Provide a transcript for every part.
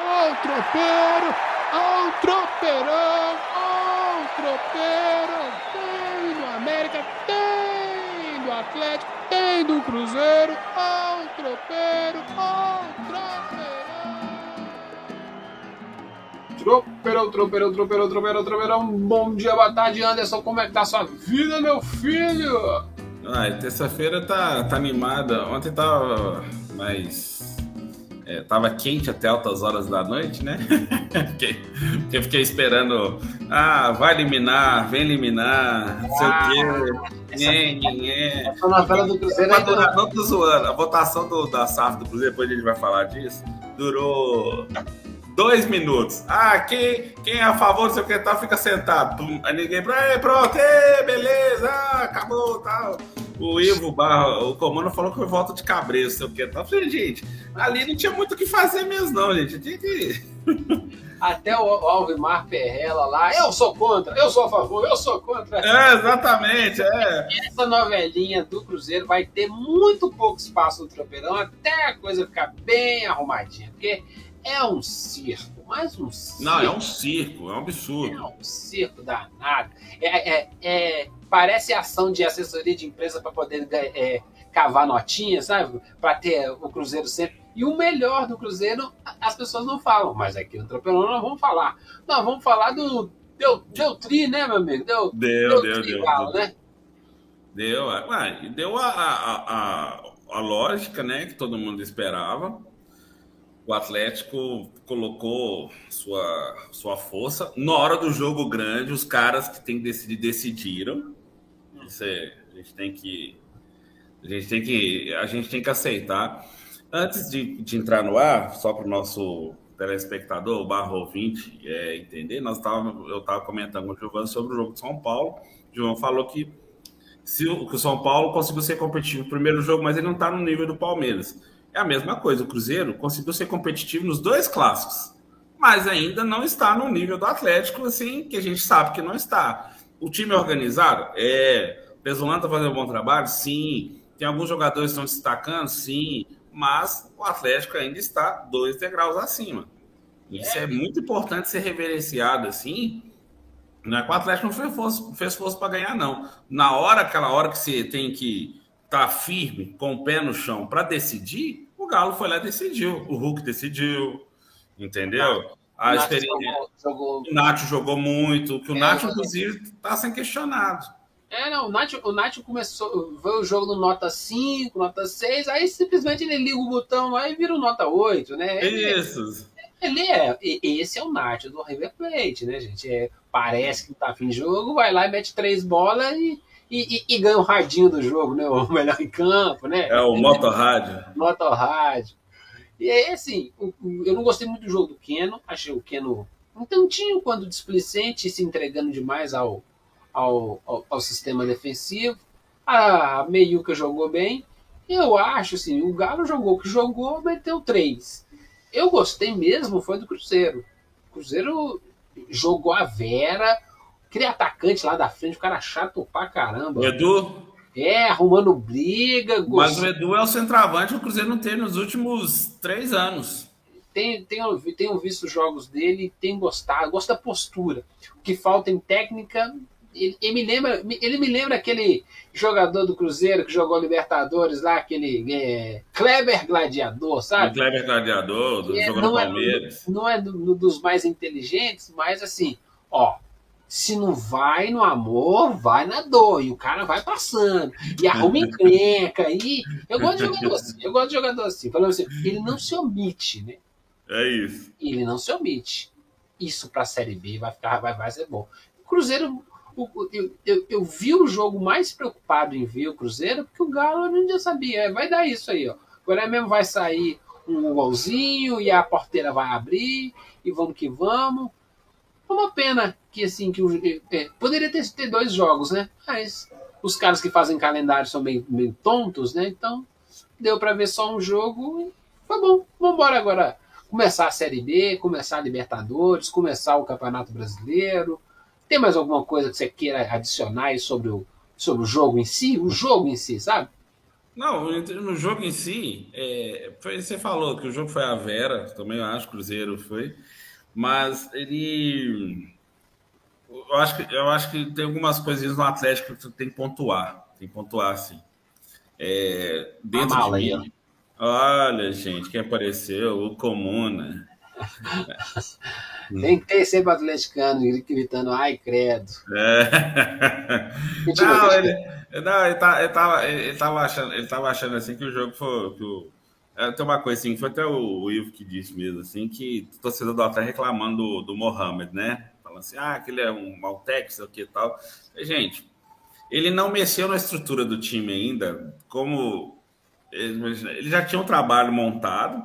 Ó o tropeiro, ó o tropeirão, ó o tropeiro. Tem do América, tem do Atlético, tem do Cruzeiro, ó o tropeiro, ó o tropeirão. Tropeirão, tropeirão, tropeirão, tropeirão, tropeirão. Bom dia, boa tarde, Anderson. Como é que tá a sua vida, meu filho? Ah, terça-feira tá, tá animada. Ontem tava mais. É, tava quente até altas horas da noite, né? porque, porque eu fiquei esperando. Ah, vai eliminar, vem eliminar, não sei o quê. Nhê, nhê. Essa novela do Cruzeiro não tô zoando. A votação do, da SAF do Cruzeiro, depois a gente vai falar disso, durou dois minutos. Ah, quem, quem é a favor, não sei o que tal, fica sentado. Pum. Aí ninguém, "Ei, pronto, ei, beleza, ah, acabou, tal. O Ivo Barra, o comando falou que foi volta de cabreiro, sei o que tal. Eu falei, gente, ali não tinha muito o que fazer mesmo, não, gente. Tinha que. Até o Alvimar Perrella lá, eu sou contra, eu sou a favor, eu sou contra. É, exatamente, é. Essa novelinha do Cruzeiro vai ter muito pouco espaço no tropeirão até a coisa ficar bem arrumadinha, porque é um circo, mais um circo. Não, é um circo, é um absurdo. É um circo danado. É, é- é- parece ação de assessoria de empresa para poder é, cavar notinha, sabe? Para ter o Cruzeiro sempre. E o melhor do Cruzeiro, as pessoas não falam, mas aqui no Tropeirão nós vamos falar. Nós vamos falar do. Deu, deu tri, né, meu amigo? Deu, Deu, deu, tri, deu. Galo, deu. né? Deu, ué, deu a, a, a, a lógica, né, que todo mundo esperava. O Atlético colocou sua, sua força. Na hora do jogo grande, os caras que têm que decidir decidiram. Isso é, a gente tem que a gente tem que a gente tem que aceitar. Antes de, de entrar no ar, só para o nosso telespectador, barra ouvinte, é, entender, nós tava, eu estava comentando com o Giovanni sobre o jogo de São Paulo. O Giovanni falou que se que o São Paulo conseguiu ser competitivo no primeiro jogo, mas ele não está no nível do Palmeiras. É a mesma coisa, o Cruzeiro conseguiu ser competitivo nos dois clássicos, mas ainda não está no nível do Atlético, assim, que a gente sabe que não está. O time é organizado? É. O Pesolano está fazendo um bom trabalho? Sim. Tem alguns jogadores que estão destacando? Sim. Mas o Atlético ainda está dois degraus acima. Isso é, muito importante ser reverenciado assim. Não é que o Atlético não fez força, fez força para ganhar, não. Na hora, aquela hora que você tem que estar firme, com o pé no chão para decidir, o Galo foi lá e decidiu. O Hulk decidiu, entendeu? A Nath experiência. jogou- jogou O Nacho jogou muito, que o É, jogou. inclusive, está sendo questionado. É, não, o Nacho, o Nacho começou, veio o jogo no nota 5, nota 6, aí simplesmente ele liga o botão lá e vira o nota 8, né? Ele, Isso. ele é, esse é o Nacho do River Plate, né, gente? É, parece que tá afim de jogo, vai lá e mete três bolas e, e, e- e ganha o radinho do jogo, né? O melhor em campo, né? É o Motorrádio. Motorrádio. E aí, assim, eu não gostei muito do jogo do Keno. Achei o Keno um tantinho quando displicente, se entregando demais ao, ao, ao, ao sistema defensivo. A Meiuca jogou bem. Eu acho, assim, o Galo jogou o que jogou, meteu três. Eu gostei mesmo, foi do Cruzeiro. O Cruzeiro jogou a Vera, aquele atacante lá da frente, o cara chato pra caramba. O Edu, É, arrumando briga. mas o Edu é o centroavante que o Cruzeiro não teve nos últimos três anos. tenho, tenho, tenho visto jogos dele, tenho gostado, gosto da postura. O que falta em técnica, ele, ele me lembra, ele me lembra aquele jogador do Cruzeiro que jogou Libertadores lá, aquele é, Kleber Gladiador, O sabe? Kleber Gladiador, do É, jogou no é- Palmeiras. Não é do- do- dos mais inteligentes, mas assim, ó. Se não vai no amor, vai na dor. E o cara vai passando. E arruma encrenca. E eu gosto de jogador assim. Eu gosto de jogador assim. Falando assim, ele não se omite, né? É isso. ele não se omite. Isso para a Série B vai, ficar, vai, vai ser bom. O Cruzeiro, o- eu, eu, eu vi o jogo mais preocupado em ver o Cruzeiro, porque o Galo eu não sabia. É, Vai dar isso aí, ó. Agora mesmo vai sair um golzinho e a porteira vai abrir e vamos que vamos. É Uma pena que assim que o, é, poderia ter, ter dois jogos, né? Mas os caras que fazem calendário são meio, meio tontos, né? Então deu para ver só um jogo e bom. Vamos embora agora começar a Série B, começar a Libertadores, começar o Campeonato Brasileiro. Tem mais alguma coisa que você queira adicionar sobre o, sobre o jogo em si? O jogo em si, sabe? Não, no jogo em si, é, foi, você falou que o jogo foi a Vera, também eu acho, Cruzeiro foi, mas ele. Eu acho, que, eu acho que tem algumas coisinhas no Atlético que tem que pontuar. Tem que pontuar, sim. É, dentro mala de mim. Olha, gente, quem apareceu? O Comuna. Tem que ter sempre atleticano gritando, ai, credo. É. Não, ele, não, ele, tá, ele, tava, ele, tava achando, ele tava achando assim que o jogo foi. Que o, tem uma coisa assim, foi até o, Ivo que disse mesmo, assim, que o torcedor do Atlético reclamando do, do Mohamed, né? Falando assim, ah, que ele é um Maltec, sei o que e tal. Gente, ele não mexeu na estrutura do time ainda, como ele já tinha um trabalho montado,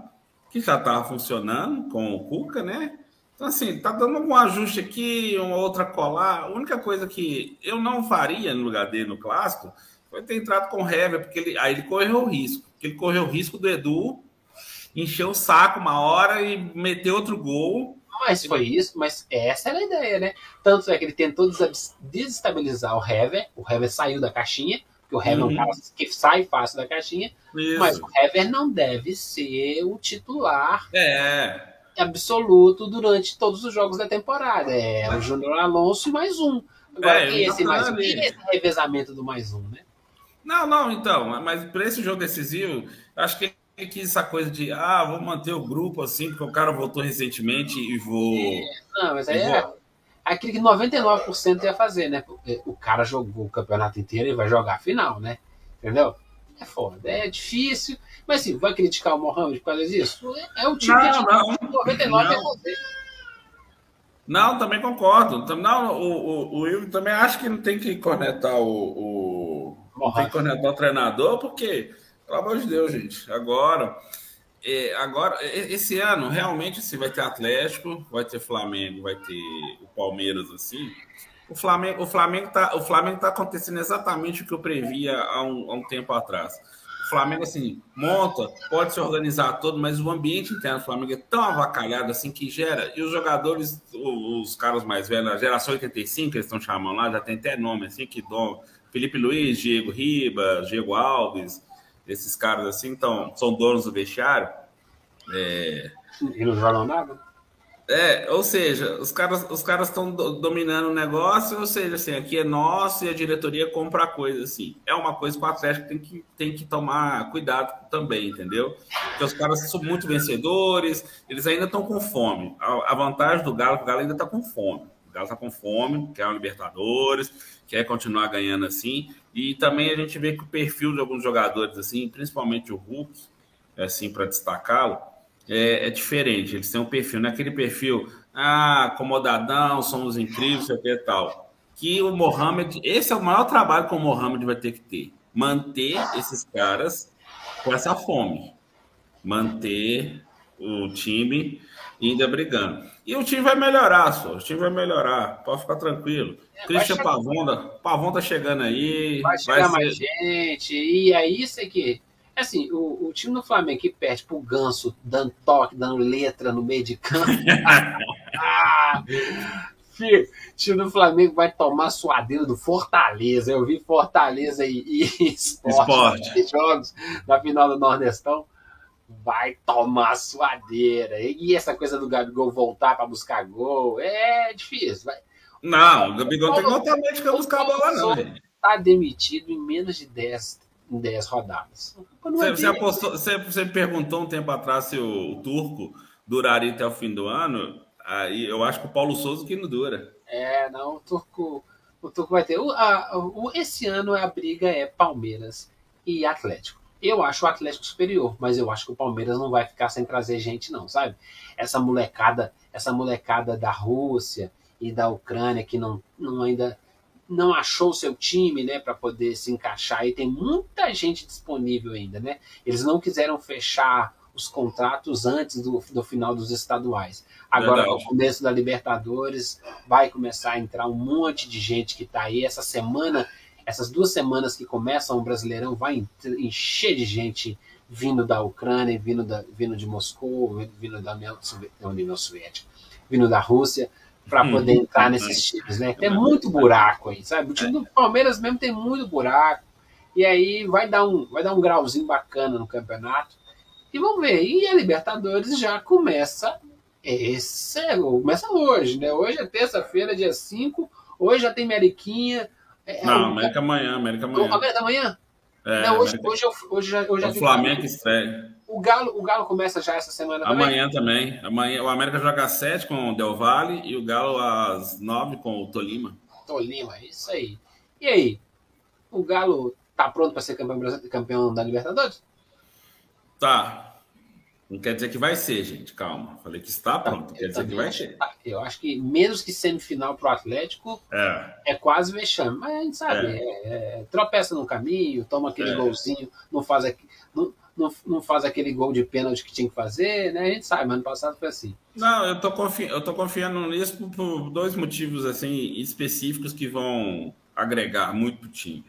que já estava funcionando com o Cuca, né? Então, assim, tá dando algum ajuste aqui, uma outra colar. A única coisa que eu não faria no lugar dele no clássico foi ter entrado com o Hever, porque ele, aí ele correu o risco. Ele correu o risco do Edu encher o saco uma hora e meter outro gol. Mas foi isso, mas essa era a ideia, né? Tanto é que ele tentou des- desestabilizar o Hever, o Hever saiu da caixinha, porque o Hever é Uhum. um cara que sai fácil da caixinha, Isso. mas o Hever não deve ser o titular É, absoluto durante todos os jogos da temporada. É o Júnior Alonso e mais um. Agora, É, ele tá esse mais um? esse revezamento do mais um, né? Não, não, então, mas para esse jogo decisivo, acho que ele quis essa coisa de, ah, vou manter o grupo assim, porque o cara voltou recentemente e vou. Não, mas aí Eu é vou- aquilo que 99% ia fazer, né? Porque o cara jogou o campeonato inteiro e vai jogar a final, né? Entendeu? É foda, é difícil. Mas assim, vai criticar o Mohamed por causa disso? É o time que a Não, gente não. 99 é Não. você. Não, também concordo. Não, o, o, o Will também acho que não tem que cornetar o. o não tem que cornetar o treinador, porque, pelo amor de Deus, gente, agora. é, agora, e- esse ano, realmente, assim, vai ter Atlético, vai ter Flamengo, vai ter o Palmeiras, assim. O Flamengo, o Flamengo tá, o Flamengo tá acontecendo exatamente o que eu previa há um, há um tempo atrás. O Flamengo, assim, monta, pode se organizar todo, mas o ambiente interno do Flamengo é tão avacalhado, assim, que gera. E os jogadores, o- os, caras mais velhos, a geração 85, que eles estão chamando lá, já tem até nome, assim, que dom. Felipe Luiz, Diego Ribas, Diego Alves, esses caras, assim, então, são donos do vestiário. É, E não jogam nada. é, ou seja, os caras os caras estão do- dominando o negócio, ou seja, assim, aqui é nosso e a diretoria compra a coisa, assim. É uma coisa que o Atlético tem que, tem que tomar cuidado também, entendeu? Porque os caras são muito vencedores, eles ainda estão com fome. A, a vantagem do Galo o Galo ainda está com fome. Galo está com fome, quer uma Libertadores, quer continuar ganhando assim. E também a gente vê que o perfil de alguns jogadores, assim, principalmente o Hulk, assim, para destacá-lo, é, é diferente. Eles têm um perfil, não é aquele perfil, ah, acomodadão, somos incríveis, sei que tal. Que o Mohamed, esse é o maior trabalho que o Mohamed vai ter que ter. Manter esses caras com essa fome. Manter o time ainda brigando. E o time vai melhorar, só. O time vai melhorar. Pode ficar tranquilo. Christian chegar- Pavon, Pavon tá chegando aí. Vai chegar ser- mais gente. E é isso aqui. Assim, o, o time do Flamengo que perde pro Ganso, dando toque, dando letra no meio de campo. Ah, filho, o time do Flamengo vai tomar suadeira do Fortaleza. Eu vi Fortaleza e, e esporte, Esporte. nos jogos na final do Nordestão. Vai tomar suadeira. E essa coisa do Gabigol voltar para buscar gol é difícil. Vai, Não, o Gabigol tem que meio de buscar a bola, não. gente. tá demitido em menos de 10, em 10 rodadas. É Você, você apostou, você, você perguntou um tempo atrás se o, o turco duraria até o fim do ano. Aí eu acho que o Paulo Souza que não dura. É, não, o Turco, o Turco vai ter. O, a- o- esse ano a briga é Palmeiras e Atlético. Eu acho o Atlético superior, mas eu acho que o Palmeiras não vai ficar sem trazer gente, não, sabe? Essa molecada, essa molecada da Rússia e da Ucrânia que não, não ainda não achou o seu time, né, para poder se encaixar. E tem muita gente disponível ainda, né? Eles não quiseram fechar os contratos antes do, do final dos estaduais. Agora, Verdade. no começo da Libertadores, vai começar a entrar um monte de gente que está aí. Essa semana, essas duas semanas que começam o Brasileirão, vai en- encher de gente vindo da Ucrânia, vindo, da, vindo de Moscou, vindo da União, Sovi- da União Soviética, vindo da Rússia, para Hum. poder entrar nesses times, né? Tem muito buraco aí, sabe? O time do Palmeiras mesmo tem muito buraco. E aí vai dar um, vai dar um grauzinho bacana no campeonato. E vamos ver. E a Libertadores já começa. Esse, começa hoje, né? Hoje é terça-feira, dia 5. Hoje já tem Meriquinha. É, não, América amanhã, América amanhã. América amanhã? É, não, hoje, América... hoje, eu, hoje, já, hoje já o Flamengo estreia. O Galo, o Galo começa já essa semana também? Amanhã também. Amanhã, o América joga às 7 com o Del Valle e o Galo às 9 com o Tolima. Tolima, isso aí. E aí? O Galo tá pronto para ser campeão, campeão da Libertadores? Tá. Não quer dizer que vai ser, gente. Calma. Falei que está tá, pronto. quer dizer que vai ser. Tá. Eu acho que menos que semifinal para o Atlético é. é quase vexame. Mas a gente sabe, é. É, é tropeça no caminho, toma aquele é. golzinho, não faz, não, não, não faz aquele gol de pênalti que tinha que fazer, né? A gente sabe, mas ano passado foi assim. Não, eu tô, confi eu tô confiando nisso por, por, dois motivos assim específicos que vão agregar muito pro time.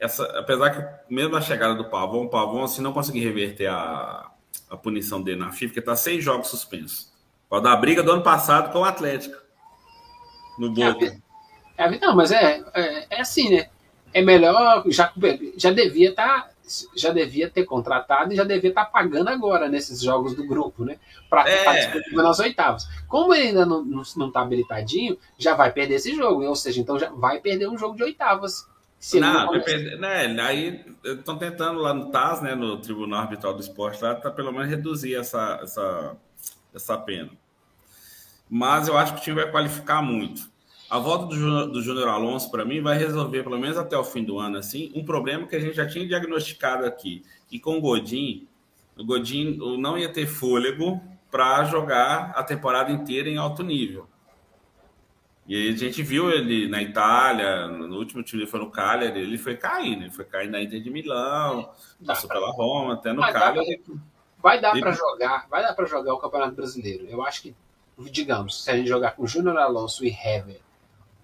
Essa, apesar que mesmo a chegada do Pavão, o Pavão assim, não conseguiu reverter a, a punição dele na FIFA, porque tá seis jogos suspensos. Pode dar briga do ano passado com o Atlético. No Boca. É, é, não, mas é, é, é assim, né? É melhor, já, já devia estar tá já devia ter contratado e já devia estar tá pagando agora nesses jogos do grupo, né? Para estar é. disputando nas oitavas. Como ele ainda não está habilitadinho, já vai perder esse jogo, ou seja, então já vai perder um jogo de oitavas. Se não, perder, né, aí estão tentando lá no TAS, né, no Tribunal Arbitral do Esporte, lá, tá pelo menos reduzir essa, essa, essa pena. Mas eu acho que o time vai qualificar muito. A volta do, do Júnior Alonso, para mim, vai resolver, pelo menos até o fim do ano, assim, um problema que a gente já tinha diagnosticado aqui. E com o Godin, o Godin não ia ter fôlego para jogar a temporada inteira em alto nível. E aí a gente viu ele na Itália, no último time foi no Cagliari, ele foi caindo, ele foi caindo na Inter de Milão, passou pela Roma, até no Cagliari. Vai dar para jogar, vai dar para jogar o Campeonato Brasileiro. Eu acho que, digamos, se a gente jogar com Júnior Alonso e Hever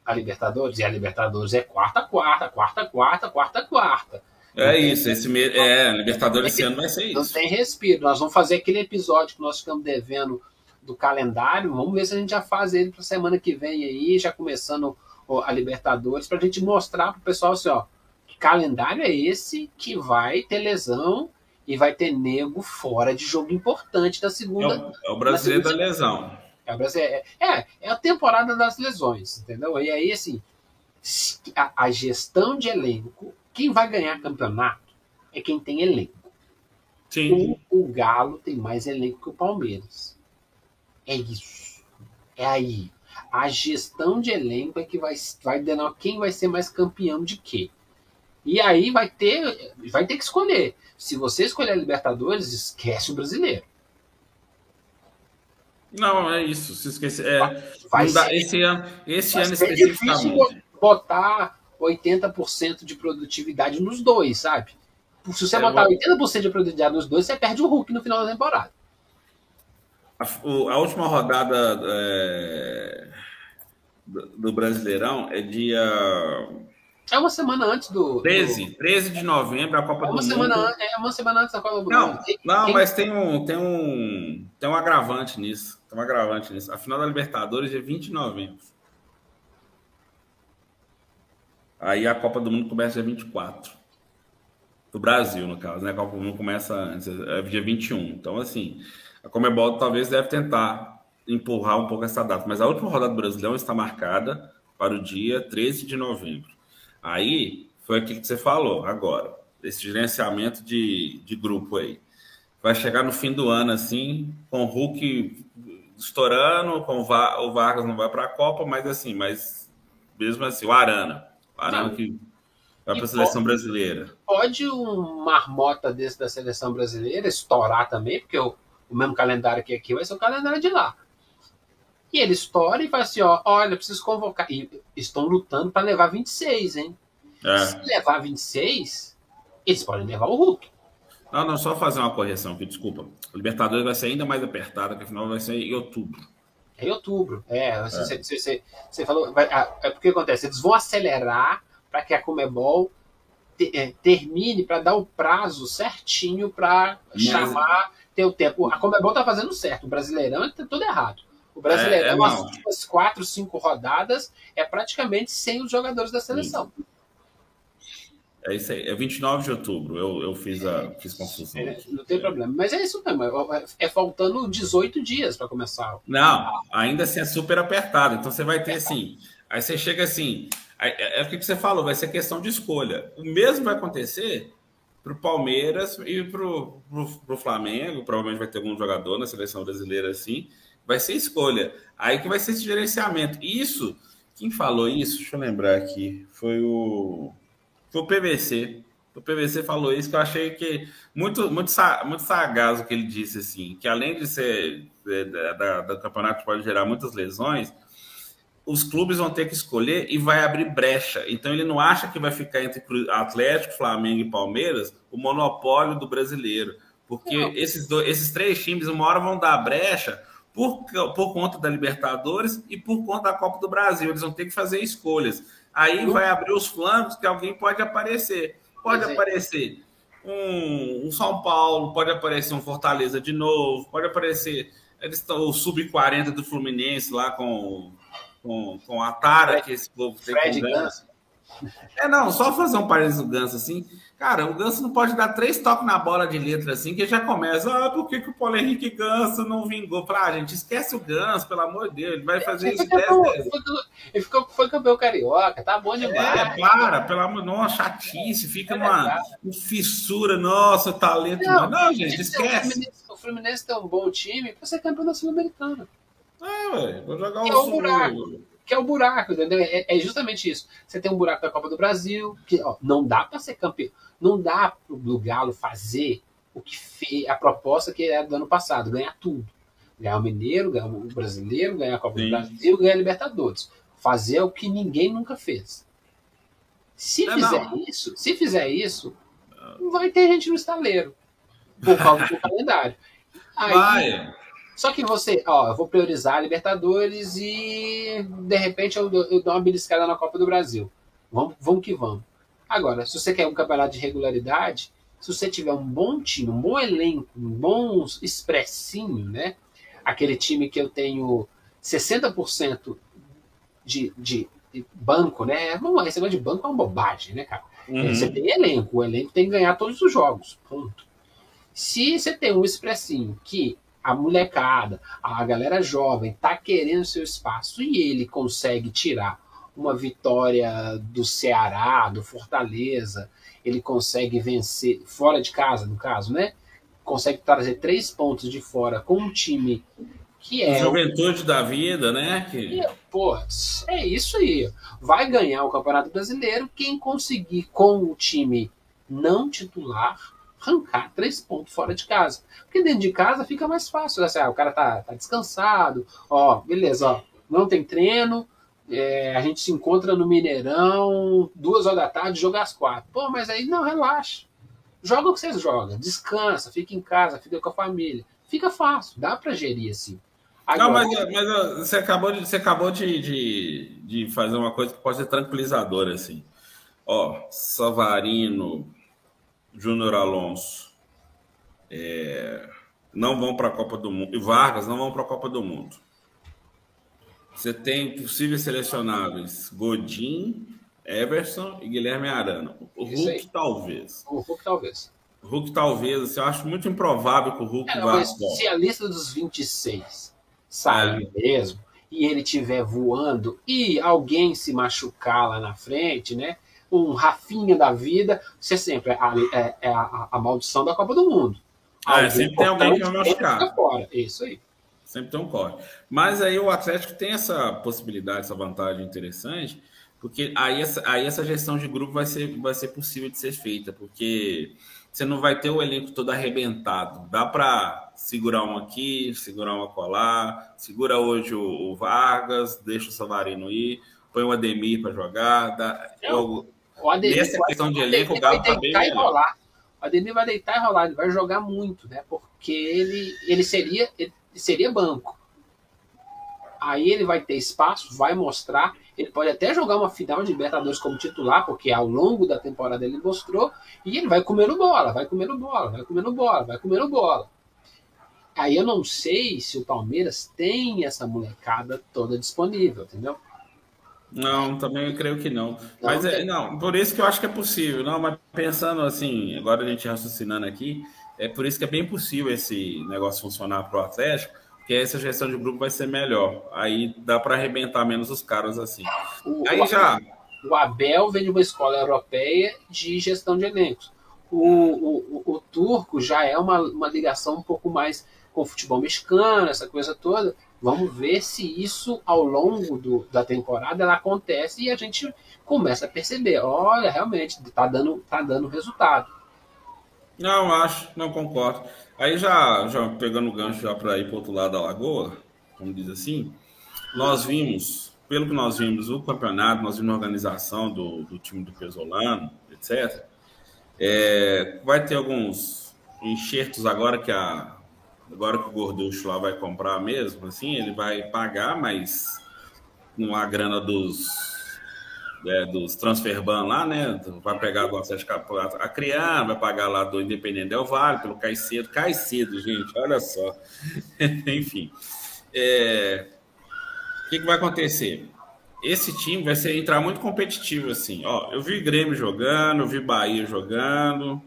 a Libertadores, e a Libertadores é quarta, quarta, quarta, quarta, quarta, quarta. É isso, esse me... é, Libertadores esse ano vai ser isso. Não tem respiro. Nós vamos fazer aquele episódio que nós ficamos devendo do calendário. Vamos ver se a gente já faz ele para semana que vem aí, já começando a Libertadores, para a gente mostrar para o pessoal assim, ó, que calendário é esse que vai ter lesão e vai ter nego fora de jogo importante da segunda. É o, é o brasileiro da lesão. É, é, é, é a temporada das lesões, entendeu? E aí, assim, a, a gestão de elenco, quem vai ganhar campeonato é quem tem elenco. Sim. O, o Galo tem mais elenco que o Palmeiras. É isso. É aí. A gestão de elenco é que vai, vai denominar quem vai ser mais campeão de quê. E aí vai ter, vai ter que escolher. Se você escolher a Libertadores, esquece o brasileiro. Não, é isso. Se esquecer. É, vai dá, esse ano, esse ano especificamente. botar 80% de produtividade nos dois, sabe? Se você é, botar vou... 80% de produtividade nos dois, você perde o Hulk no final da temporada. A, a última rodada é, do, do Brasileirão é dia é uma semana antes do. 13, do... 13 de novembro, a Copa é do semana, Mundo. É uma semana antes da Copa do Mundo. Não, não mas tem um, tem, um, tem um agravante nisso. Tem um agravante nisso. A final da Libertadores é 20 de novembro. Aí a Copa do Mundo começa dia 24. Do Brasil, no caso, né? A Copa do Mundo começa é dia 21. Então, assim, a Comebol talvez deve tentar empurrar um pouco essa data. Mas a última rodada do Brasileirão está marcada para o dia 13 de novembro. Aí foi aquilo que você falou agora, esse gerenciamento de, de grupo aí. Vai chegar no fim do ano assim, com o Hulk estourando, com o, Va o Vargas não vai para a Copa, mas assim, mas mesmo assim, o Arana, o Arana não. que vai para a seleção pode, brasileira. Pode um marmota desse da seleção brasileira estourar também, porque o, o mesmo calendário que aqui vai ser o calendário de lá. E ele estoura e fala assim: ó, olha, preciso convocar. E estão lutando para levar 26, hein? É. Se levar 26, eles podem levar o Hulk. Não, não, só fazer uma correção aqui, desculpa. O Libertadores vai ser ainda mais apertado, que afinal vai ser em outubro. É em outubro. É, você, é. Você, você, você, falou. Vai, ah, é porque acontece, eles vão acelerar para que a Comebol te, é, termine, para dar o prazo certinho para chamar, ter o tempo. A Comebol tá fazendo certo, o Brasileirão tá tudo errado. O brasileiro, é, é umas últimas quatro, cinco rodadas, é praticamente sem os jogadores da seleção. É isso aí, é 29 de outubro. Eu, eu fiz a fiz confusão. É, não tem problema. Mas é isso mesmo. É, é faltando 18 dias para começar. Não, ainda assim é super apertado. Então você vai ter assim. Aí você chega assim. É, é o que você falou, vai ser questão de escolha. O mesmo vai acontecer para o Palmeiras e para o Flamengo. Provavelmente vai ter algum jogador na seleção brasileira assim. Vai ser escolha. Aí que vai ser esse gerenciamento. Isso, quem falou isso? Deixa eu lembrar aqui. Foi o foi o PVC. O PVC falou isso que eu achei que muito, muito, muito sagaz o que ele disse, assim, que além de ser da, da, do campeonato pode gerar muitas lesões, os clubes vão ter que escolher e vai abrir brecha. Então ele não acha que vai ficar entre Atlético, Flamengo e Palmeiras o monopólio do brasileiro. Porque esses, dois, esses três times, uma hora vão dar brecha por, por conta da Libertadores e por conta da Copa do Brasil. Eles vão ter que fazer escolhas. Aí vai abrir os flancos que alguém pode aparecer. Pode é. aparecer um, um, São Paulo, pode aparecer um Fortaleza de novo, pode aparecer eles estão, o sub-40 do Fluminense lá com, com, com a Tara, que esse povo tem Fred com É, não, só fazer um parênteses do Ganso assim. Cara, o Ganso não pode dar três toques na bola de letra assim, que já começa. Ah, por que, que o Paulo Henrique Ganso não vingou? Fala, ah, gente, esquece o Ganso, pelo amor de Deus, ele vai fazer ele isso dez vezes. Ele ficou, foi campeão carioca, tá bom demais. É, para, pelo amor de Deus, chatice, fica é uma, uma, fissura, nossa, talento. Não, não gente, esquece. O Fluminense, o Fluminense tem um bom time pra ser campeão da Sul-Americana. É, ué, vou jogar o. É o buraco que é o buraco, entendeu? É, é, justamente isso. Você tem um buraco da Copa do Brasil, que ó, não dá para ser campeão, não dá para o Galo fazer o que fez, a proposta que era do ano passado, ganhar tudo. Ganhar o Mineiro, ganhar o Brasileiro, ganhar a Copa Sim. do Brasil, ganhar a Libertadores. Fazer o que ninguém nunca fez. Se não, fizer não. isso, se fizer isso, vai ter gente no estaleiro. Por causa do calendário. Aí, vai. Só que você, ó, eu vou priorizar a Libertadores e de repente eu, eu dou uma beliscada na Copa do Brasil. Vamos, vamos que vamos. Agora, se você quer um campeonato de regularidade, se você tiver um bom time, um bom elenco, um bom expressinho, né? Aquele time que eu tenho 60% de, de, de banco, né? Vamos esse negócio de banco é uma bobagem, né, cara? Uhum. Você tem elenco, o elenco tem que ganhar todos os jogos. Ponto. Se você tem um expressinho que a molecada, a galera jovem tá querendo seu espaço e ele consegue tirar uma vitória do Ceará, do Fortaleza, ele consegue vencer fora de casa, no caso, né? Consegue trazer três pontos de fora com um time que é. Juventude o... da vida, né? Que... pô, é isso aí. Vai ganhar o Campeonato Brasileiro quem conseguir com o time não titular arrancar três pontos fora de casa. Porque dentro de casa fica mais fácil. Assim, ah, o cara tá, tá descansado, ó, beleza, ó, não tem treino, é, a gente se encontra no Mineirão, duas horas da tarde, joga às quatro. Pô, mas aí não, relaxa. Joga o que vocês jogam, descansa, fica em casa, fica com a família. Fica fácil, dá para gerir assim. Agora, não, mas, mas você acabou, de, você acabou de, de, de fazer uma coisa que pode ser tranquilizadora, assim. Ó, Savarino, Júnior Alonso é, não vão para a Copa do Mundo, e Vargas não vão para a Copa do Mundo. Você tem possíveis selecionáveis Godin, Everson e Guilherme Arana. O Hulk, talvez. O Hulk, talvez. O Hulk, talvez. Assim, eu acho muito improvável que o Hulk é, vá. Se a lista dos 26 sair é. mesmo e ele estiver voando e alguém se machucar lá na frente, né? Um Rafinha da vida, você sempre é a, é, é a, a, maldição da Copa do Mundo. Ah, é, sempre tem alguém que vai machucar. Fora. Isso aí. Sempre tem um corte. Mas aí o Atlético tem essa possibilidade, essa vantagem interessante, porque aí essa, aí essa gestão de grupo vai ser, vai ser possível de ser feita, porque você não vai ter o elenco todo arrebentado. Dá para segurar um aqui, segurar um colar, segura hoje o, o Vargas, deixa o Savarino ir, põe o Ademir para jogar, dá, eu, o Ademir Nessa questão de elenco, o Galo tá bem rolar. O Ademir vai deitar e rolar, ele vai jogar muito, né? Porque ele, ele, seria, ele seria banco. Aí ele vai ter espaço, vai mostrar. Ele pode até jogar uma final de Libertadores como titular, porque ao longo da temporada ele mostrou. E ele vai comendo bola, vai comendo bola, vai comendo bola, vai comendo bola. Aí eu não sei se o Palmeiras tem essa molecada toda disponível, entendeu? Não, também eu creio que não. mas é, não, por isso que eu acho que é possível. Não, mas pensando assim, agora a gente raciocinando aqui, é por isso que é bem possível esse negócio funcionar para o Atlético, que essa gestão de grupo vai ser melhor. Aí dá para arrebentar menos os caras assim. O, Aí já. O Abel vem de uma escola europeia de gestão de elencos. O, o, o, o turco já é uma, uma ligação um pouco mais com o futebol mexicano, essa coisa toda. Vamos ver se isso ao longo do, da temporada ela acontece e a gente começa a perceber, olha, realmente está dando, tá dando resultado. Não, acho, não concordo. Aí já, já pegando o gancho já para ir para outro lado da lagoa, como diz assim, nós vimos, pelo que nós vimos o campeonato, nós vimos a organização do, do time do Pesolano, etc. É, vai ter alguns enxertos agora que a agora que o Gorducho lá vai comprar mesmo, assim, ele vai pagar, mas não há grana dos é, dos transferban lá, né? Vai pegar do Atlético a criar, vai pagar lá do Independente Del Vale, pelo Caicedo. Caicedo, gente, olha só. Enfim. É... O que, que, vai acontecer? Esse time vai ser, entrar muito competitivo, assim. Ó, eu vi Grêmio jogando, eu vi Bahia jogando,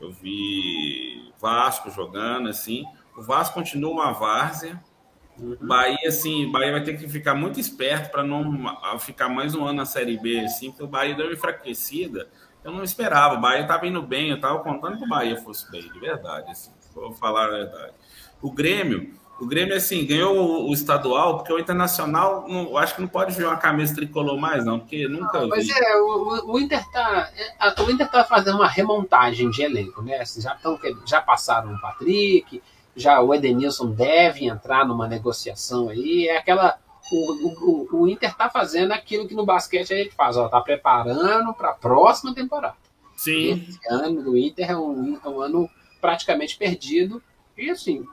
eu vi Vasco jogando, assim. O Vasco continua uma várzea, Uhum. Bahia, assim, Bahia vai ter que ficar muito esperto para não ficar mais um ano na Série B, assim, porque o Bahia deu uma enfraquecida. Eu não esperava, o Bahia estava indo bem, eu estava contando que o Bahia fosse bem, de verdade, assim, vou falar a verdade. O Grêmio, o Grêmio, assim, ganhou o, estadual, porque o Internacional, não, acho que não pode ver uma camisa tricolor mais, não, porque nunca. Ah, mas é, o, o, Inter tá. É, o Inter tá fazendo uma remontagem de elenco, né? Assim, já, tão, já passaram o Patrick, já o Edenilson deve entrar numa negociação aí. É aquela. O, o, o Inter está fazendo aquilo que no basquete a gente faz, ó, tá preparando para a próxima temporada. Sim. Esse ano do Inter é um, é um ano praticamente perdido. E assim,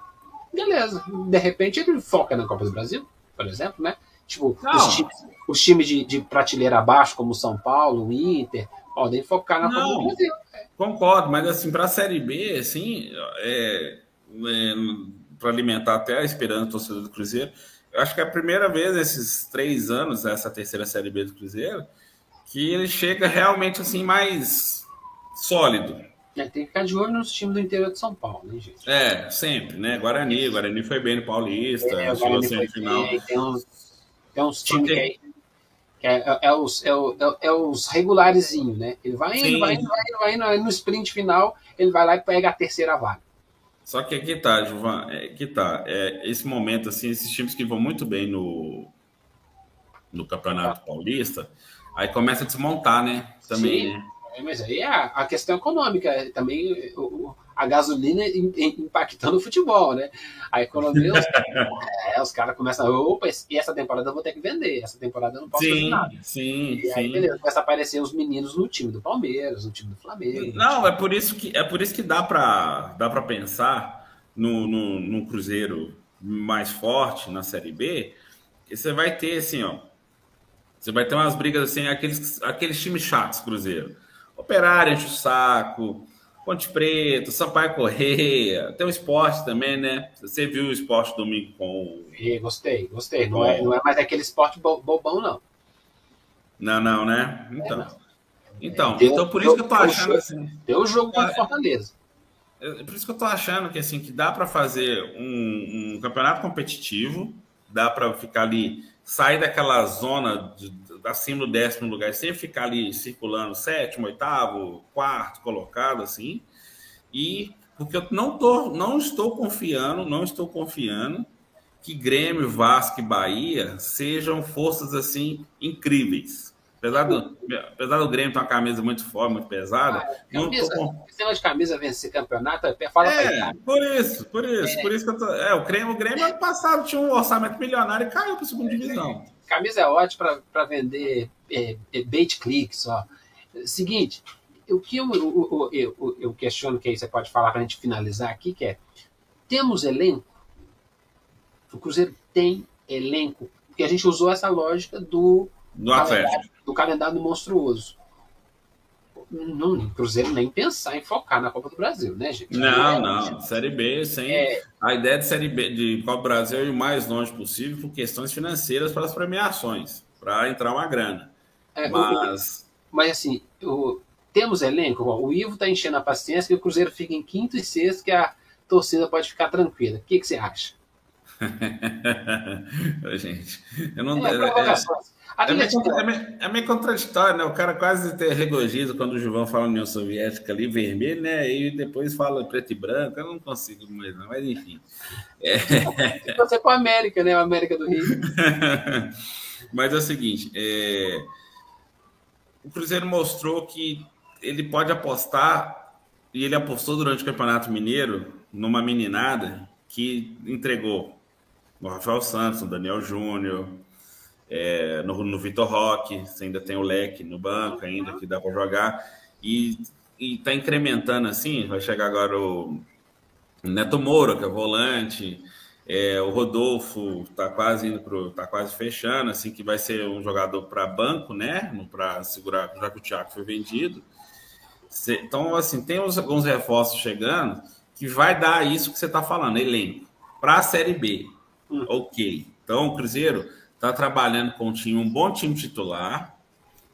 beleza. De repente ele foca na Copa do Brasil, por exemplo, né? Tipo, os times, os times de, de, prateleira abaixo, como São Paulo, o Inter, podem focar na Copa do Brasil. Concordo, mas assim, para a Série B, assim, é, é, para alimentar até a esperança do torcedor do Cruzeiro. Eu acho que é a primeira vez nesses três anos, essa terceira Série B do Cruzeiro, que ele chega realmente assim mais sólido. É, tem que ficar de olho nos times do interior de São Paulo, né, gente? É, sempre, né? Guarani, Guarani foi bem no Paulista, é, chegou semifinal. Tem uns, tem uns times que, que é, é, é, os, é, é, é os né? Ele vai indo, vai indo, vai indo, vai indo, vai indo, no sprint final, ele vai lá e pega a terceira vaga. Só que aqui tá, Juvan, é, que tá. É, esse momento, assim, esses times que vão muito bem no, no Campeonato Paulista, aí começa a desmontar, né? Também, Sim. né? É, mas aí é a, questão econômica, também o, a gasolina impactando o futebol, né? A economia, os, é, os caras começam, opa, e essa temporada eu vou ter que vender, essa temporada eu não posso sim, fazer nada. Sim, e aí, sim. beleza, começa a aparecer os meninos no time do Palmeiras, no time do Flamengo. Não, é por isso que é por isso que dá para dá para pensar no, no, no Cruzeiro mais forte na Série B, que você vai ter assim, ó, você vai ter umas brigas assim, aqueles, aqueles times chatos, Cruzeiro. Operário enche o saco, Ponte Preta, Sampaio Correia, tem o esporte também, né? Você viu o esporte domingo com. E, gostei, gostei. Não, é, não é mais aquele esporte bobão, não. Não, não, né? Então. É, não. Então, deu, então por isso deu, que eu tô achando assim. Deu o jogo contra o Fortaleza. É, é, por isso que eu tô achando que assim, que dá para fazer um, um, campeonato competitivo, dá para ficar ali, sair daquela zona de, acima do décimo lugar, sem ficar ali circulando sétimo, oitavo, quarto colocado, assim. E porque eu não, tô, não estou confiando, não estou confiando que Grêmio, Vasco e Bahia sejam forças assim incríveis. Apesar do, apesar do Grêmio ter uma camisa muito forte, muito pesada. Ah, camisa, não tô... De camisa vencer campeonato, é fala é, por isso, por isso, é. por isso que eu tô. É, o Grêmio, o Grêmio ano passado tinha um orçamento milionário e caiu para a segunda divisão. Camisa é ótima para vender é, é, bait click só. Seguinte, o que eu, eu, eu, eu, questiono, que aí você pode falar para a gente finalizar aqui, que é, temos elenco? O Cruzeiro tem elenco, porque a gente usou essa lógica do, do, calendário, do calendário monstruoso não, Cruzeiro nem pensar em focar na Copa do Brasil, né, gente? Não, não. Série B, sem. É... A ideia de Série B de Copa do Brasil é ir o mais longe possível por questões financeiras para as premiações. para entrar uma grana. É, Mas. o- mas assim, o- temos elenco. ó, O Ivo tá enchendo a paciência que o Cruzeiro fica em quinto e sexto, que a torcida pode ficar tranquila. O que, que você acha? Gente, eu não. É, é- provocações. É meio, é meio- é meio contraditório, né? O cara quase tem regozijo quando o Gilvão fala União Soviética ali, vermelho, né? E depois fala preto e branco. Eu não consigo mais, não. Mas enfim. Você para América, né? A América do Rio. Mas é o seguinte: é, o Cruzeiro mostrou que ele pode apostar, e ele apostou durante o Campeonato Mineiro numa meninada que entregou no Rafael Santos, no Daniel Júnior, é, no, no Vitor Roque, você ainda tem o Leque no banco ainda que dá para jogar, e está incrementando assim, vai chegar agora o Neto Moura, que é volante, é, o Rodolfo tá quase indo pro, tá quase fechando, assim que vai ser um jogador para banco, né? Para segurar, já que o Thiago foi vendido. Então, assim, tem uns, alguns reforços chegando que vai dar isso que você está falando, elenco, para a Série B. Hum. Ok. Então, Cruzeiro está trabalhando com um time, um bom time titular,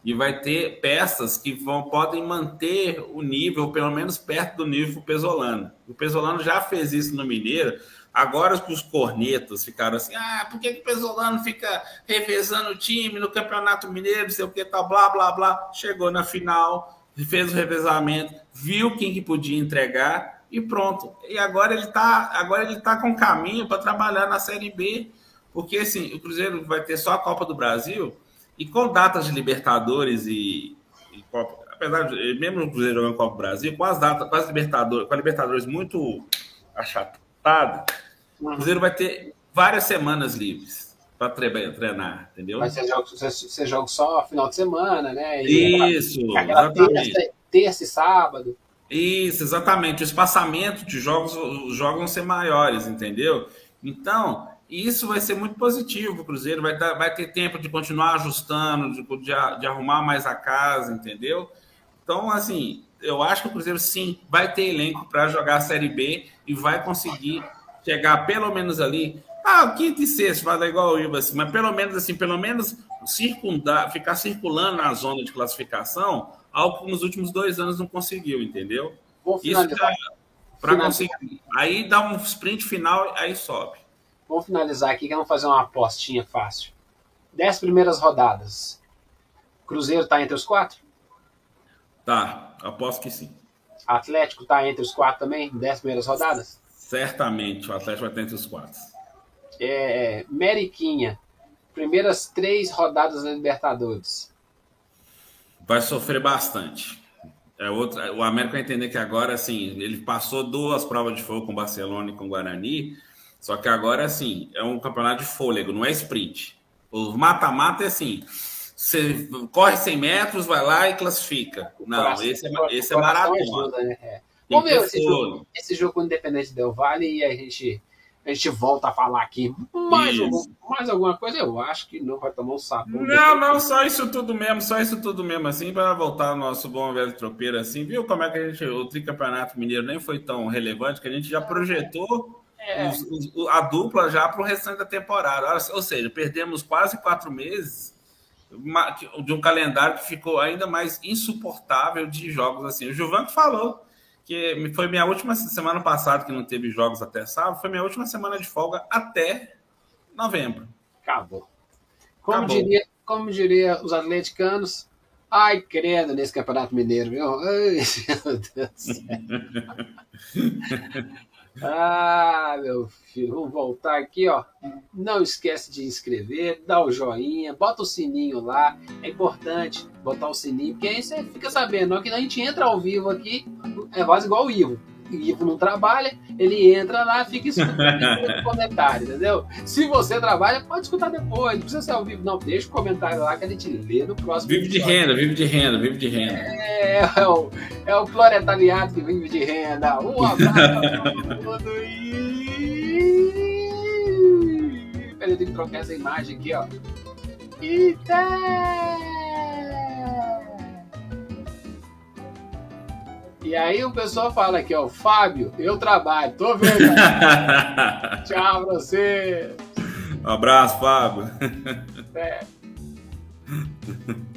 e vai ter peças que vão, podem manter o nível, pelo menos perto do nível pesolano. O pesolano já fez isso no Mineiro. Agora os cornetas ficaram assim, ah, por que, que o pesolano fica revezando o time no Campeonato Mineiro, não sei o que, tá, blá, blá, blá. Chegou na final, fez o revezamento, viu quem que podia entregar e pronto. E agora ele tá, agora ele tá com caminho para trabalhar na Série B, porque assim, o Cruzeiro vai ter só a Copa do Brasil, e com datas de Libertadores e, e Copa, apesar de mesmo o Cruzeiro jogando Copa do Brasil, com as datas, com as Libertadores, com a Libertadores muito achatada, o Cruzeiro vai ter várias semanas livres para treinar, entendeu? Mas você joga, você, você joga só final de semana, né? E Isso, aquela exatamente. terça, terça e sábado. Isso, exatamente. O espaçamento de jogos, os jogos vão ser maiores, entendeu? Então, isso vai ser muito positivo o Cruzeiro. Vai, dar, vai ter tempo de continuar ajustando, de, de, de arrumar mais a casa, entendeu? Então, assim, eu acho que o Cruzeiro sim vai ter elenco para jogar a Série B e vai conseguir chegar pelo menos ali. Ah, quinto e sexto, vai dar igual o Iva, assim, mas pelo menos assim, pelo menos circundar, ficar circulando na zona de classificação, algo que nos últimos dois anos não conseguiu, entendeu? Isso para conseguir. Aí dá um sprint final, aí sobe. Vamos finalizar aqui que vamos fazer uma apostinha fácil. Dez primeiras rodadas. Cruzeiro está entre os quatro? Tá, aposto que sim. Atlético está entre os quatro também? Dez primeiras rodadas? Certamente o Atlético vai ter entre os quatro. É, Meriquinha. Primeiras três rodadas da Libertadores. Vai sofrer bastante. É outra, o América vai entender que agora, assim, ele passou duas provas de fogo com o Barcelona e com o Guarani, só que agora, assim, é um campeonato de fôlego, não é sprint. O mata-mata é assim, você corre 100 metros, vai lá e classifica. Não, Coração- esse é, esse é maratona. ajuda, né? É. Vamos ver esse jogo, esse jogo com o Independente Del Vale e a gente, a gente volta a falar aqui mais, algum- mais alguma coisa. Eu acho que não vai tomar um sapo. Não, não, só isso tudo mesmo, só isso tudo mesmo, assim, para voltar ao nosso bom velho tropeiro, assim, viu como é que a gente, o tricampeonato mineiro nem foi tão relevante, que a gente já projetou É, os- os- a dupla já para o restante da temporada, ou seja, perdemos quase quatro meses de um calendário que ficou ainda mais insuportável de jogos, assim, o Gilvan que falou que foi minha última semana passada que não teve jogos até sábado, foi minha última semana de folga até novembro. acabou. Como, Acabou. Diria, como diria os atleticanos, ai, credo nesse Campeonato Mineiro, viu? Ai, meu Deus do céu. Ah, meu filho, vamos voltar aqui, ó. Não esquece de inscrever, dá o joinha, bota o sininho lá. É importante botar o sininho, porque aí você fica sabendo, ó, que a gente entra ao vivo aqui, é quase igual o Ivo. O Ivo não trabalha, ele entra lá, fica escutando os comentários, entendeu? Se você trabalha, pode escutar depois, não precisa ser ao vivo, não. Deixa o comentário lá que a gente lê no próximo Vive de renda, vive de renda, vive de renda. É, é o, é o proletariado que vive de renda. Um abraço pra todo mundo. E... Peraí, eu tenho que trocar essa imagem aqui, ó. Eita! E aí o pessoal fala aqui, ó, Fábio, eu trabalho, tô vendo. Tchau pra você. um abraço, Fábio. É.